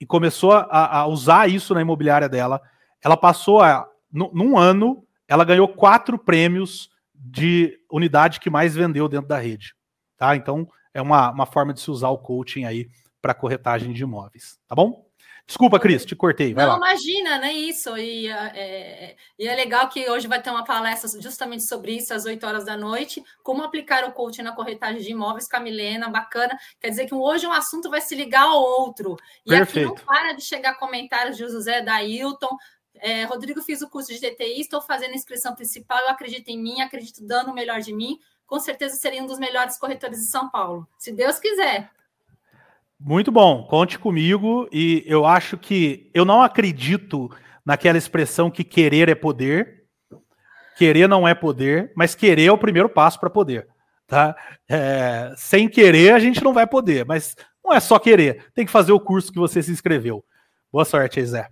e começou a, a usar isso na imobiliária dela, ela passou a. Num ano, ela ganhou quatro prêmios de unidade que mais vendeu dentro da rede. Tá? Então, é uma, uma forma de se usar o coaching aí para corretagem de imóveis. Tá bom? Desculpa, Cris, te cortei. Vai não, lá. imagina, né? Isso. E é, é, e é legal que hoje vai ter uma palestra justamente sobre isso, às 8 horas da noite. Como aplicar o coaching na corretagem de imóveis com a Milena, bacana. Quer dizer que hoje um assunto vai se ligar ao outro. E Perfeito. aqui não para de chegar comentários de José da Hilton. É, Rodrigo, fiz o curso de DTI, estou fazendo a inscrição principal, eu acredito em mim, acredito dando o melhor de mim. Com certeza seria um dos melhores corretores de São Paulo. Se Deus quiser. Muito bom, conte comigo. E eu acho que eu não acredito naquela expressão que querer é poder. Querer não é poder, mas querer é o primeiro passo para poder. Tá? É, sem querer a gente não vai poder, mas não é só querer, tem que fazer o curso que você se inscreveu. Boa sorte Zé.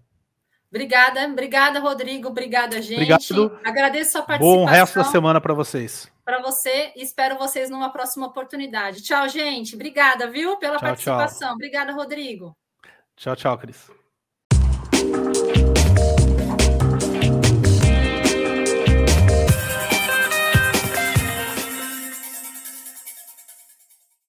Obrigada, obrigada, Rodrigo. Obrigada, gente. Obrigado. Agradeço a participação. Bom resto da semana para vocês. Para você e espero vocês numa próxima oportunidade. Tchau, gente. Obrigada, viu, pela tchau, participação. Tchau. Obrigada, Rodrigo. Tchau, tchau, Cris.